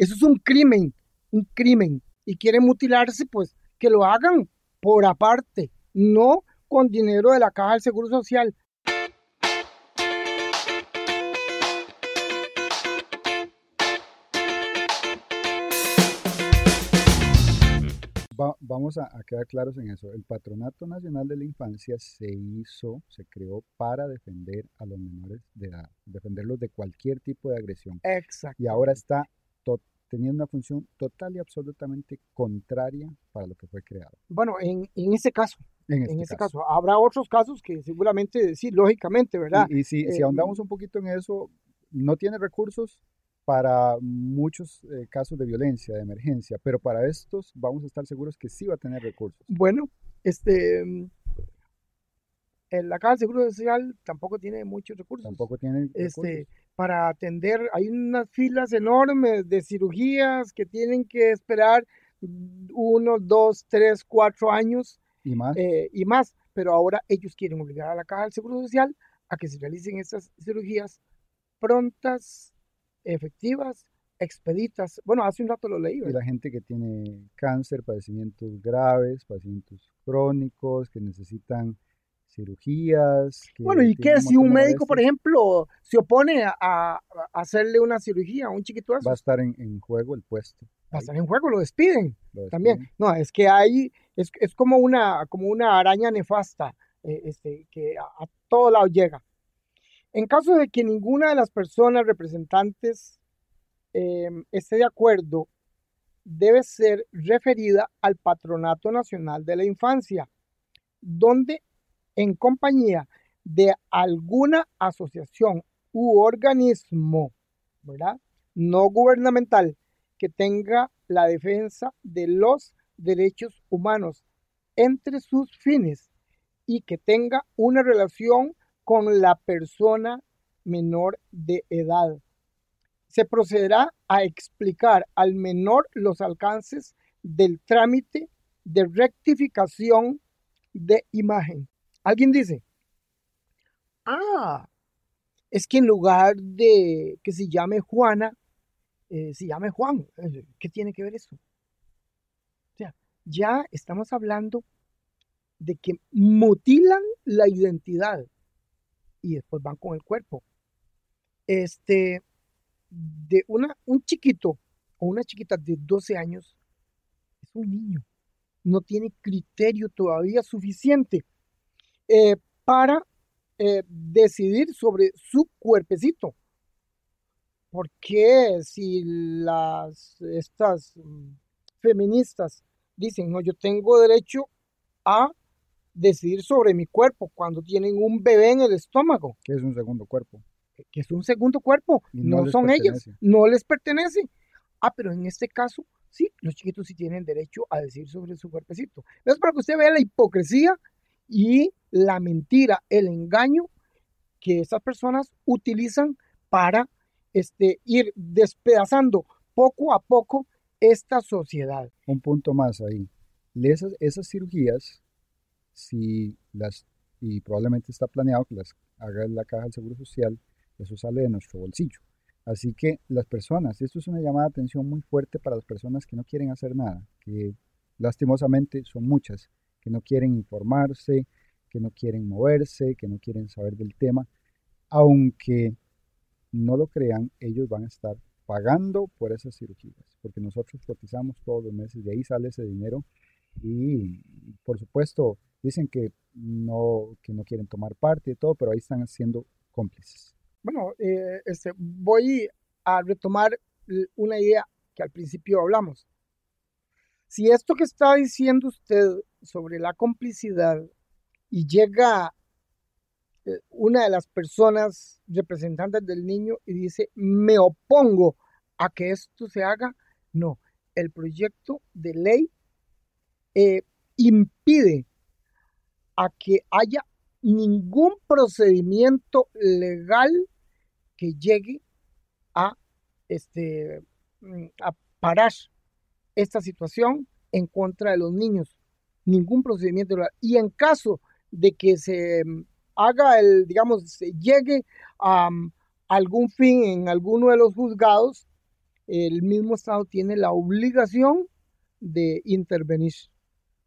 Eso es un crimen, un crimen. Y quieren mutilarse, pues que lo hagan por aparte, no con dinero de la caja del Seguro Social. vamos a, quedar claros en eso. El Patronato Nacional de la Infancia se hizo, se creó para defender a los menores de edad, defenderlos de cualquier tipo de agresión. Exacto. Y ahora está teniendo una función total y absolutamente contraria para lo que fue creado. Bueno, en, en ese caso, en, este ese caso. Habrá otros casos que seguramente, sí, lógicamente, ¿verdad? Y, si, si, eh, ahondamos un poquito en eso, no tiene recursos para muchos eh, casos de violencia, de emergencia, pero para estos vamos a estar seguros que sí va a tener recursos. Bueno, este, mm, la Caja de Seguro Social tampoco tiene muchos recursos. Tampoco tiene este, para atender, hay unas filas enormes de cirugías que tienen que esperar uno, dos, tres, cuatro años y más. Eh, y más. Pero ahora ellos quieren obligar a la Caja del Seguro Social a que se realicen estas cirugías prontas efectivas, expeditas. Bueno, hace un rato lo leí. Y la gente que tiene cáncer, padecimientos graves, padecimientos crónicos, que necesitan cirugías. bueno, ¿y qué si un médico, por ejemplo, se opone a, hacerle una cirugía a un chiquito Va a estar en, juego el puesto. Va a estar en juego, lo despiden, también. No, es que hay, es, es, como, una, como una araña nefasta eh, este, que a, a todo lado llega. En caso de que ninguna de las personas representantes em, esté de acuerdo, debe ser referida al Patronato Nacional de la Infancia, donde en compañía de alguna asociación u organismo, No gubernamental que tenga la defensa de los derechos humanos entre sus fines y que tenga una relación con la persona menor de edad. Se procederá a explicar al menor los alcances del trámite de rectificación de imagen. Alguien dice, ah, es que en lugar de que se llame Juana, eh, se llame Juan. ¿Qué tiene que ver eso? O sea, ya estamos hablando de que mutilan la identidad y después van con el cuerpo. Este, de una, un chiquito o una chiquita de 12 años es un niño, no tiene criterio todavía suficiente eh, para eh, decidir sobre su cuerpecito. Porque si las, estas mm, feministas dicen, no, yo tengo derecho a decidir sobre mi cuerpo cuando tienen un bebé en el estómago. Que es un segundo cuerpo. Que es un segundo cuerpo. no, son ellas. No les pertenece. Ah, pero en este caso, sí, los chiquitos sí tienen derecho a decir sobre su cuerpecito. Es para que usted vea la hipocresía y la mentira, el engaño que esas personas utilizan para este, ir despedazando poco a poco esta sociedad. Un punto más ahí. Esas, esas cirugías si las, y probablemente está planeado que las haga la caja del Seguro Social, eso sale de nuestro bolsillo. Así que las personas, esto es una llamada de atención muy fuerte para las personas que no quieren hacer nada, que lastimosamente son muchas, que no quieren informarse, que no quieren moverse, que no quieren saber del tema, aunque no lo crean, ellos van a estar pagando por esas cirugías, porque nosotros cotizamos todos los meses, de ahí sale ese dinero y por supuesto dicen que no, que no quieren tomar parte y todo, pero ahí están siendo cómplices. Bueno, eh, este, voy a retomar una idea que al principio hablamos. Si esto que está diciendo usted sobre la complicidad y llega eh, una de las personas representantes del niño y dice, me opongo a que esto se haga, no, el proyecto de ley eh, impide a que haya ningún procedimiento legal que llegue a, este, mm, a parar esta situación en contra de los niños. Ningún procedimiento legal. Y en caso de que se mm, haga el, digamos, se llegue a, mm, algún fin en alguno de los juzgados, el mismo Estado tiene la obligación de intervenir.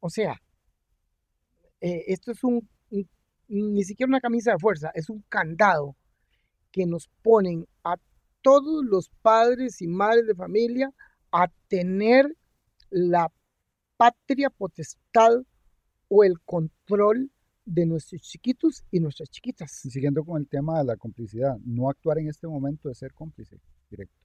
O sea, eh, esto es un, ni siquiera una camisa de fuerza, es un candado que nos ponen a todos los padres y madres de familia a tener la patria potestad o el control de nuestros chiquitos y nuestras chiquitas. Y siguiendo con el tema de la complicidad, no actuar en este momento es ser cómplice directo.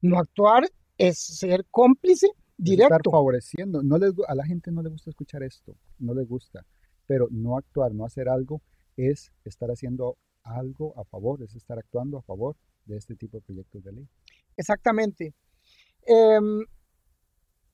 No actuar es ser cómplice directo. estar favoreciendo. No les, a la gente no le gusta escuchar esto, no les gusta, pero no actuar, no hacer algo es estar haciendo algo a favor, es estar actuando a favor de este tipo de proyectos de ley. Exactamente. Em,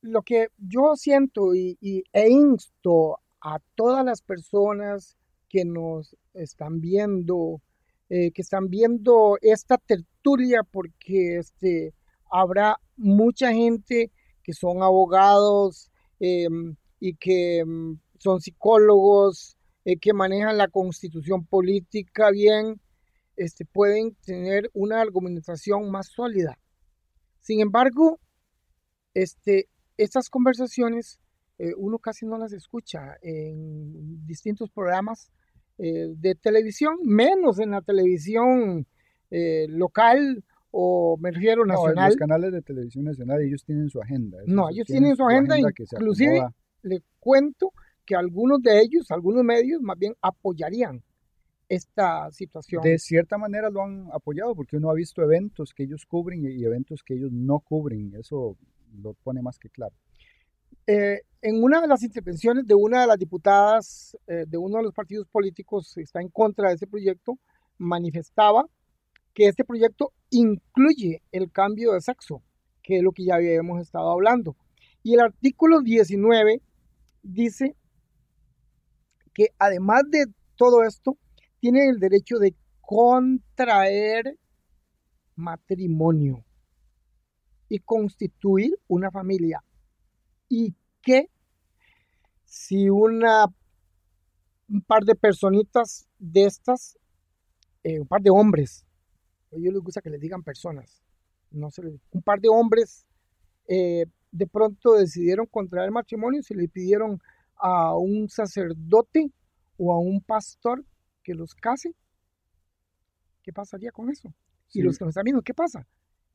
lo que yo siento y, e insto a todas las personas que nos están viendo, eh, que están viendo esta tertulia, porque este, habrá mucha gente que son abogados em, y que em, son psicólogos, eh, que manejan la constitución política bien, este, pueden tener una argumentación más sólida. Sin embargo, este, estas conversaciones eh, uno casi no las escucha en distintos programas eh, de televisión, menos en la televisión eh, local o me refiero nacional. los canales de televisión nacional ellos tienen su agenda. No, ellos tienen, su agenda, inclusive le cuento que algunos de ellos, algunos medios más bien apoyarían esta situación. De cierta manera lo han apoyado porque uno ha visto eventos que ellos cubren y eventos que ellos no cubren. Eso lo pone más que claro. Eh, en una de las intervenciones de una de las diputadas eh, de uno de los partidos políticos que está en contra de ese proyecto, manifestaba que este proyecto incluye el cambio de sexo, que es lo que ya habíamos estado hablando. Y el artículo 19 dice que además de todo esto, tienen el derecho de contraer matrimonio y constituir una familia. Y que si una, un par de personitas de estas, eh, un par de hombres, a ellos les gusta que les digan personas, no se un par de hombres eh, de pronto decidieron contraer matrimonio, se le pidieron a un sacerdote o a un pastor que los case, ¿qué pasaría con eso? Y los que nos están viendo, ¿qué pasa?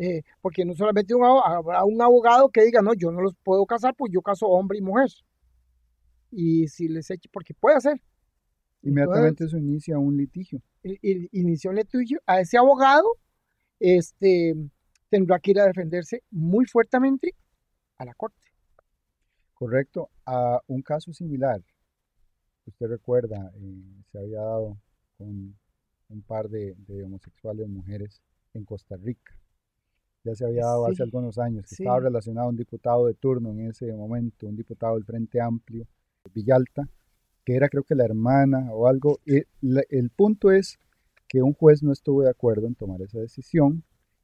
Eh, porque no solamente habrá un abogado que diga, no, yo no los puedo casar, pues yo caso hombre y mujer. Y si les eche, porque puede hacer. Inmediatamente eso inicia un litigio. inicia un litigio. A ese abogado este, tendrá que ir a defenderse muy fuertemente a la corte. Correcto. A un caso similar, usted recuerda, eh, se había dado con un par de homosexuales mujeres en Costa Rica ya se había dado hace algunos años, que estaba relacionado a un diputado de turno en ese momento, un diputado del Frente Amplio, Villalta, que era creo que la hermana o algo. el punto es que un juez no estuvo de acuerdo en tomar esa decisión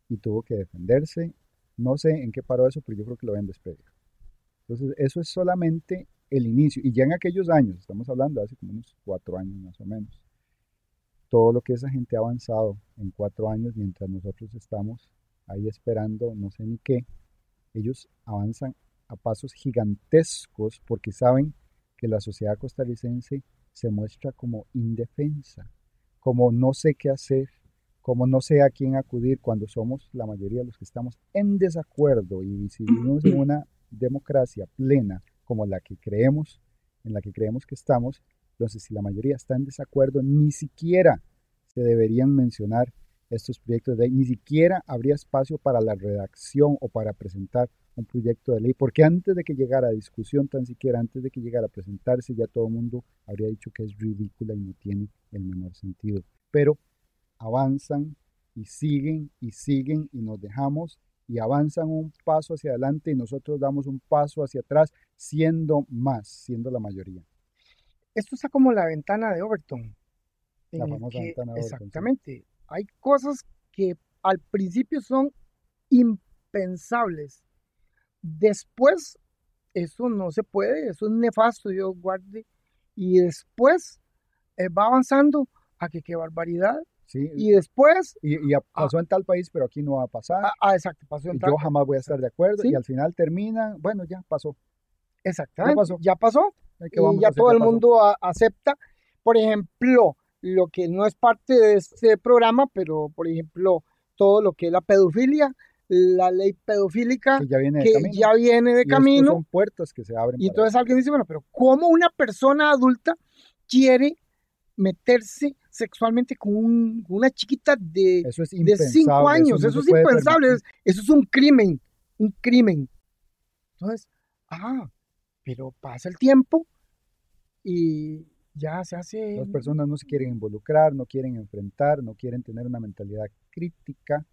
y tuvo que defenderse. No sé en qué paró eso, pero yo creo que lo ven despedir. Entonces, eso es solamente el inicio. Y ya en aquellos años, estamos hablando hace como unos cuatro años más o menos, todo lo que esa gente ha avanzado en cuatro años mientras nosotros estamos ahí esperando no sé ni qué, ellos avanzan a pasos gigantescos porque saben que la sociedad costarricense se muestra como indefensa, como no sé qué hacer, como no sé a quién acudir cuando somos la mayoría de los que estamos en desacuerdo. Y si vivimos en una democracia plena como la que creemos, en la que creemos que estamos, entonces si la mayoría está en desacuerdo, ni siquiera se deberían mencionar estos proyectos de ley, ni siquiera habría espacio para la redacción o para presentar un proyecto de ley, porque antes de que llegara a discusión, tan siquiera antes de que llegara a presentarse, ya todo el mundo habría dicho que es ridícula y no tiene el menor sentido. Pero avanzan y siguen y siguen y nos dejamos y avanzan un paso hacia adelante y nosotros damos un paso hacia atrás, siendo más, siendo la mayoría. Esto está como la ventana de Overton. La famosa ventana de Overton. Exactamente hay cosas que al principio son impensables. Después, eso no se puede, eso es nefasto, Dios guarde. Y después eh, va avanzando a que qué barbaridad, Sí, y después... y, y a- pasó en tal país, pero aquí no va a pasar. Ah, ah, exacto, pasó en y tal- yo jamás voy a estar de acuerdo. Sí. Y al final termina, bueno, ya pasó. Exactamente, pasó. ya pasó. ¿Qué vamos y ya todo el pasó. mundo a- acepta. Por ejemplo, lo que no es parte de este programa, pero por ejemplo, todo lo que es la pedofilia, la ley pedofílica, Que ya viene de que camino. ya viene de Y camino. son puertas que se abren. Y entonces alguien dice, bueno, pero ¿cómo una persona adulta quiere meterse sexualmente con un- una chiquita de, Eso es de cinco años? no Eso, es impensable, permitir. eso es un crimen, un crimen. Entonces, ah, pero pasa el tiempo y ya se hace... Las personas no se quieren involucrar, no quieren enfrentar, no quieren tener una mentalidad crítica,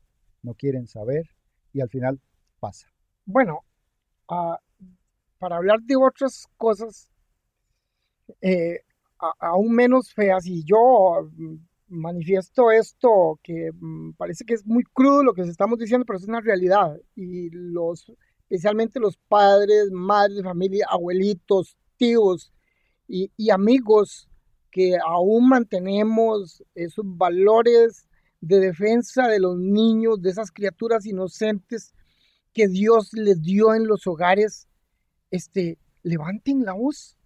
no quieren saber y al final pasa. Bueno, ah, para hablar de otras cosas eh, aún menos feas, y yo mm, manifiesto esto que mm, parece que es muy crudo lo que estamos diciendo, pero es una realidad. Y los, especialmente los padres, madres familia, abuelitos, tíos y, amigos que aún mantenemos esos valores de defensa de los niños, de esas criaturas inocentes que Dios les dio en los hogares, este, levanten la voz.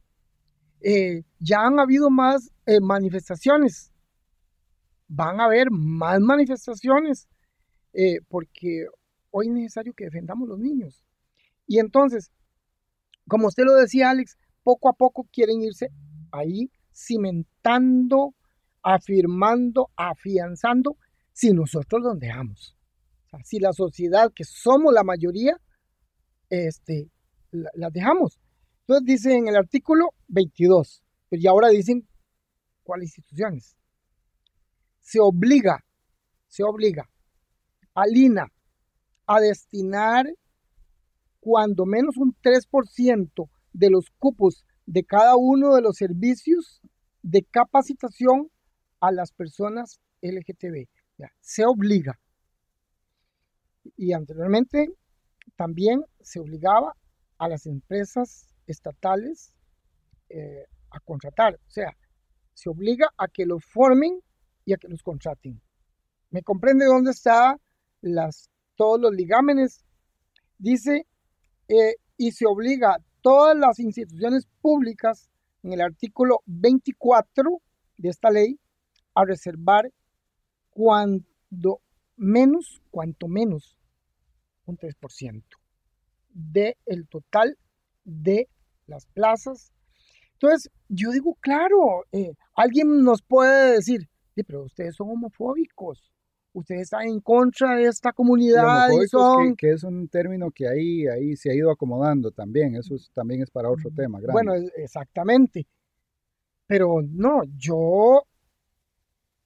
Eh, ya han habido más eh, manifestaciones, van a haber más manifestaciones, eh, porque hoy es necesario que defendamos los niños. Y entonces, como usted lo decía, Alex, poco a poco quieren irse ahí cimentando, afirmando, afianzando, si nosotros los dejamos. Si la sociedad, que somos la mayoría, este, la- las dejamos. Entonces dice en el artículo 22, pues ya ahora dicen cuáles instituciones. Se obliga, se obliga al INA a destinar cuando menos un 3% de los cupos de cada uno de los servicios de capacitación a las personas LGTB. Ya, se obliga. Y anteriormente también se obligaba a las empresas estatales eh, a contratar. O sea, se obliga a que los formen y a que los contraten. ¿Me comprende dónde está las, todos los ligámenes? Dice, eh, y se obliga todas las instituciones públicas en el artículo 24 de esta ley a reservar cuando menos, cuanto menos, un 3% del total de las plazas. Entonces, yo digo, claro, eh, alguien nos puede decir, "Sí, pero ustedes son homofóbicos, ustedes están en contra de esta comunidad y son... que, que es un término que ahí, ahí se ha ido acomodando también. Eso es- también es para otro tema grande. Bueno, es- exactamente. Pero no, yo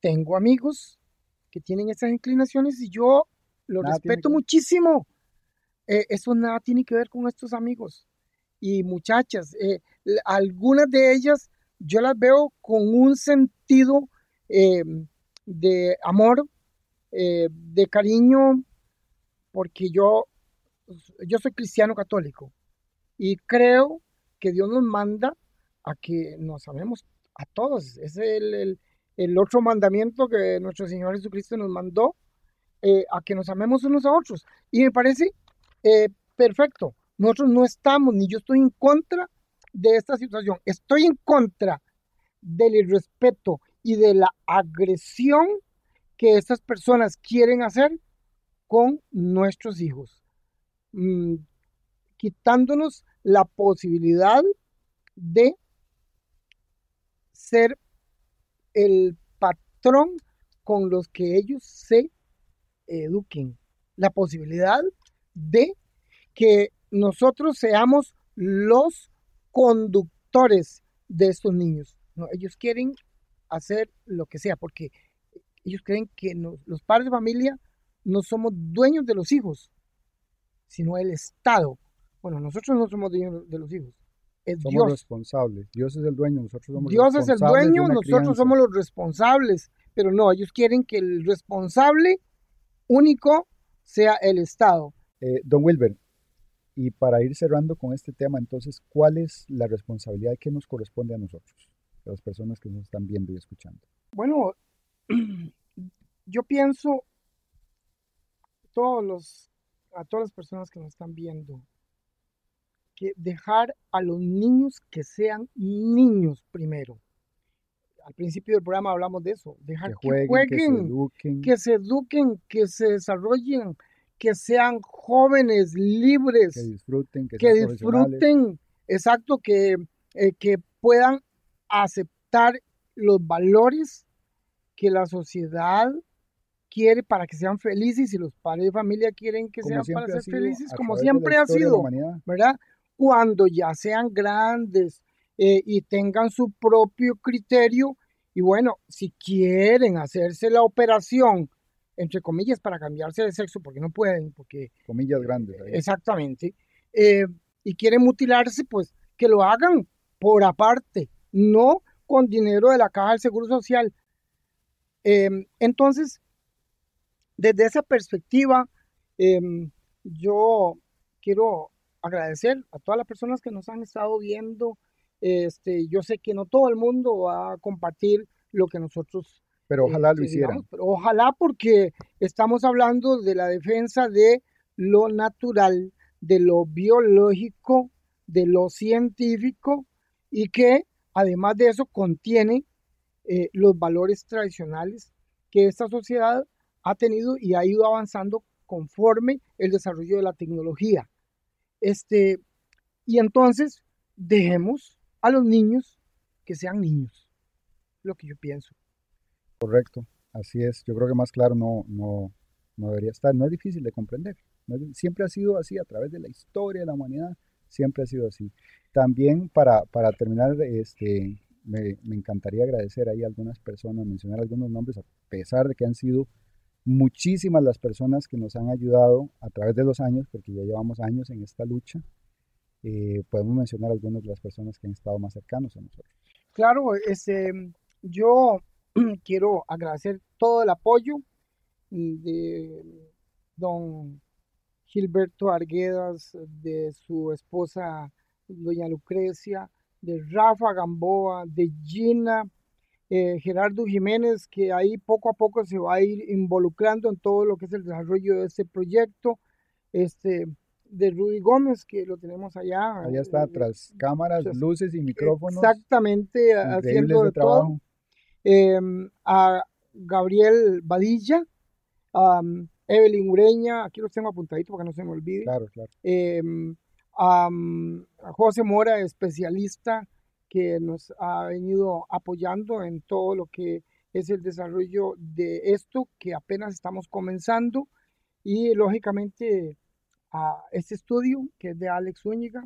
tengo amigos que tienen esas inclinaciones y yo los Nada respeto que muchísimo. Eh, eso nada tiene que ver con estos amigos. Y muchachas, eh, algunas de ellas yo las veo con un sentido eh, de amor, eh, de cariño, porque yo, yo soy cristiano católico y creo que Dios nos manda a que nos amemos a todos. Es el, el- otro mandamiento que nuestro Señor Jesucristo nos mandó, eh, a que nos amemos unos a otros. Y me parece eh, perfecto. Nosotros no estamos, ni yo estoy en contra de esta situación. Estoy en contra del irrespeto y de la agresión que estas personas quieren hacer con nuestros hijos. Mm, quitándonos la posibilidad de ser el patrón con los que ellos se eduquen. La posibilidad de que nosotros seamos los conductores de estos niños. No, ellos quieren hacer lo que sea porque ellos creen que no- los padres de familia no somos dueños de los hijos, sino el Estado. Bueno, nosotros no somos dueños de los hijos, es somos Dios. responsables. Dios es el dueño, nosotros somos Dios es el dueño, nosotros crianza. somos los responsables, pero no, ellos quieren que el responsable único sea el Estado. Eh, don Wilber, y para ir cerrando con este tema, entonces, ¿cuál es la responsabilidad que nos corresponde a nosotros, a las personas que nos están viendo y escuchando? Bueno, yo pienso, todos los, a todas las personas que nos están viendo, que dejar a los niños que sean niños primero. Al principio del programa hablamos de eso, dejar que jueguen, que, se eduquen. que se desarrollen, que sean jóvenes, libres, que disfruten, que, disfruten, exacto, que, eh, que puedan aceptar los valores que la sociedad quiere para que sean felices y los padres de familia quieren que sean para ser felices, como siempre ha sido, ¿verdad? Cuando ya sean grandes eh, y tengan su propio criterio y bueno, si quieren hacerse la operación, entre comillas, para cambiarse de sexo, porque no pueden, porque... Comillas grandes. Exactamente. Eh, y quieren mutilarse, pues que lo hagan por aparte, no con dinero de la caja del Seguro Social. Em, entonces, desde esa perspectiva, em, yo quiero agradecer a todas las personas que nos han estado viendo. Este, yo sé que no todo el mundo va a compartir lo que nosotros. Pero ojalá lo este, hicieran. pero ojalá porque estamos hablando de la defensa de lo natural, de lo biológico, de lo científico y que además de eso contiene eh, los valores tradicionales que esta sociedad ha tenido y ha ido avanzando conforme el desarrollo de la tecnología. Este, y entonces dejemos a los niños que sean niños, lo que yo pienso. Correcto, así es. Yo creo que más claro no, no, no debería estar. No es difícil de comprender. siempre ha sido así a través de la historia de la humanidad, siempre ha sido así. También para, para terminar, este, me, me, encantaría agradecer ahí a algunas personas, mencionar algunos nombres, a pesar de que han sido muchísimas las personas que nos han ayudado a través de los años, porque ya llevamos años en esta lucha. Eh, podemos mencionar algunas de las personas que han estado más cercanos a nosotros. Claro, este, yo quiero agradecer todo el apoyo de don Gilberto Arguedas, de su esposa doña Lucrecia, de Rafa Gamboa, de Gina, eh, Gerardo Jiménez, que ahí poco a poco se va a ir involucrando en todo lo que es el desarrollo de este proyecto. Este, de Rudy Gómez, que lo tenemos allá. Allá está, eh, tras cámaras, luces y micrófonos. Exactamente, haciendo de, trabajo. todo. Em, a Gabriel Badilla, a Evelyn Ureña, aquí los tengo apuntaditos para que no se me olvide. Claro, claro. Em, a José Mora, especialista que nos ha venido apoyando en todo lo que es el desarrollo de esto que apenas estamos comenzando y lógicamente a este estudio que es de Alex Zúñiga.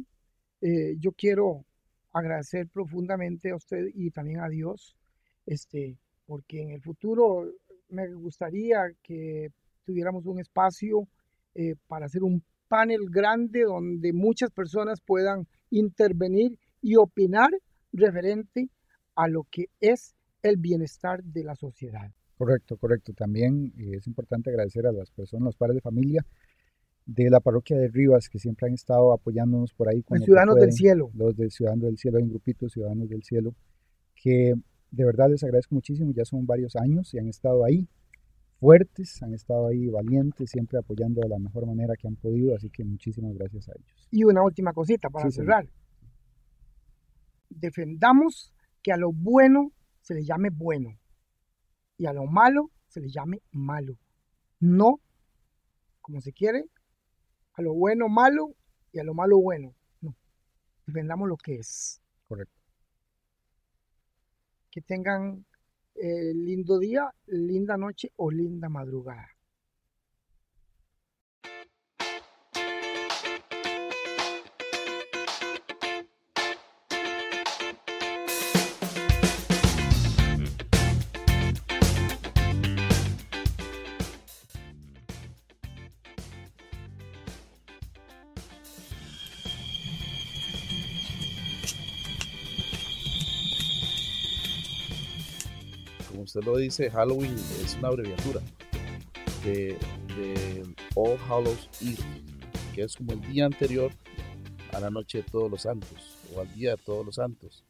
Eh, yo quiero agradecer profundamente a usted y también a Dios, este, porque en el futuro me gustaría que tuviéramos un espacio eh, para hacer un panel grande donde muchas personas puedan intervenir y opinar referente a lo que es el bienestar de la sociedad. Correcto, correcto. También eh, es importante agradecer a las personas, los padres de familia de la parroquia de Rivas que siempre han estado apoyándonos por ahí. Los Ciudadanos del Cielo. Los de Ciudadanos del Cielo, hay un grupito Ciudadanos del Cielo que de verdad les agradezco muchísimo, ya son varios años y han estado ahí fuertes, han estado ahí valientes, siempre apoyando de la mejor manera que han podido, así que muchísimas gracias a ellos. Y una última cosita para cerrar defendamos que a lo bueno se le llame bueno y a lo malo se le llame malo. No, como se quiere, a lo bueno malo y a lo malo bueno. No, defendamos lo que es. Correcto. Que tengan eh, lindo día, linda noche o linda madrugada. Lo dice, Halloween es una abreviatura de, All Hallows Eve, que es como el día anterior a la noche de todos los santos o al día de todos los santos.